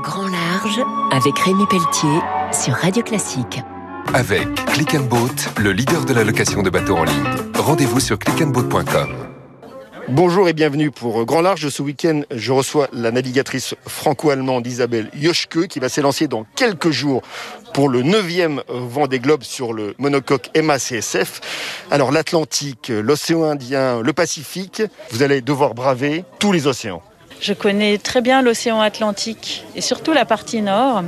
Grand Large avec Rémi Pelletier sur Radio Classique. Avec Click and Boat, le leader de la location de bateaux en ligne. Rendez-vous sur clickandboat.com. Bonjour et bienvenue pour Grand Large. Ce week-end, je reçois la navigatrice franco-allemande Isabelle Joschke qui va s'élancer dans quelques jours pour le 9e Vendée Globe sur le monocoque MACSF. Alors l'Atlantique, l'océan Indien, le Pacifique, vous allez devoir braver tous les océans. Je connais très bien l'océan Atlantique et surtout la partie nord.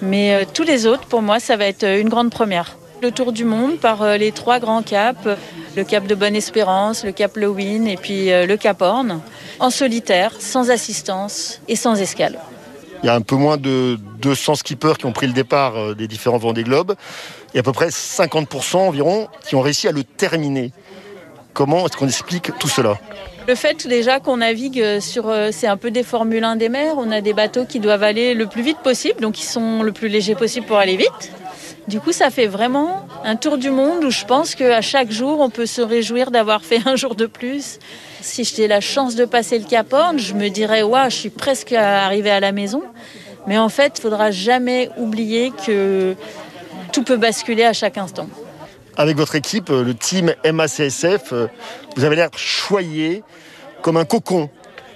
Mais euh, tous les autres, pour moi, ça va être une grande première. Le tour du monde par euh, les trois grands caps, le cap de Bonne-Espérance, le cap Lewin et puis euh, le cap Horn, en solitaire, sans assistance et sans escale. Il y a un peu moins de 200 skippers qui ont pris le départ des différents Vendée Globes et à peu près 50% environ qui ont réussi à le terminer. Comment est-ce qu'on explique tout cela le fait déjà qu'on navigue sur, c'est un peu des Formule 1 des mers, on a des bateaux qui doivent aller le plus vite possible, donc ils sont le plus légers possible pour aller vite. Du coup, ça fait vraiment un tour du monde où je pense qu'à chaque jour, on peut se réjouir d'avoir fait un jour de plus. Si j'ai la chance de passer le Cap Horn, je me dirais, ouais, je suis presque arrivée à la maison. Mais en fait, il faudra jamais oublier que tout peut basculer à chaque instant. Avec votre équipe, le team MACSF, vous avez l'air choyé comme un cocon.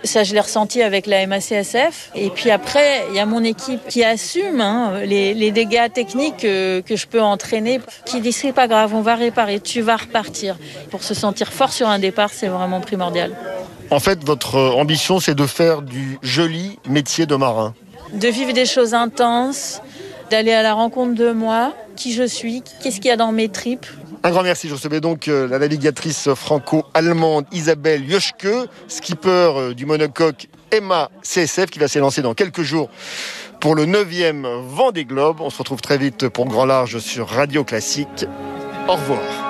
Ça, je l'ai ressenti avec la MACSF. Et puis après, il y a mon équipe qui assume hein, les, dégâts techniques que, que, je peux entraîner, qui dit c'est pas grave, on va réparer, tu vas repartir. Pour se sentir fort sur un départ, c'est vraiment primordial. En fait, votre ambition, c'est de faire du joli métier de marin. De vivre des choses intenses, d'aller à la rencontre de moi, qui je suis, qu'est-ce qu'il y a dans mes tripes. Un grand merci. Je recevais donc la navigatrice franco-allemande Isabelle Joschke, skipper du monocoque Emma CSF qui va s'élancer dans quelques jours pour le 9e Vendée Globe. On se retrouve très vite pour Grand Large sur Radio Classique. Au revoir.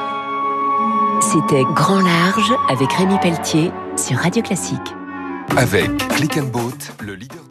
C'était Grand Large avec Rémi Pelletier sur Radio Classique. Avec Click and Boat, le leader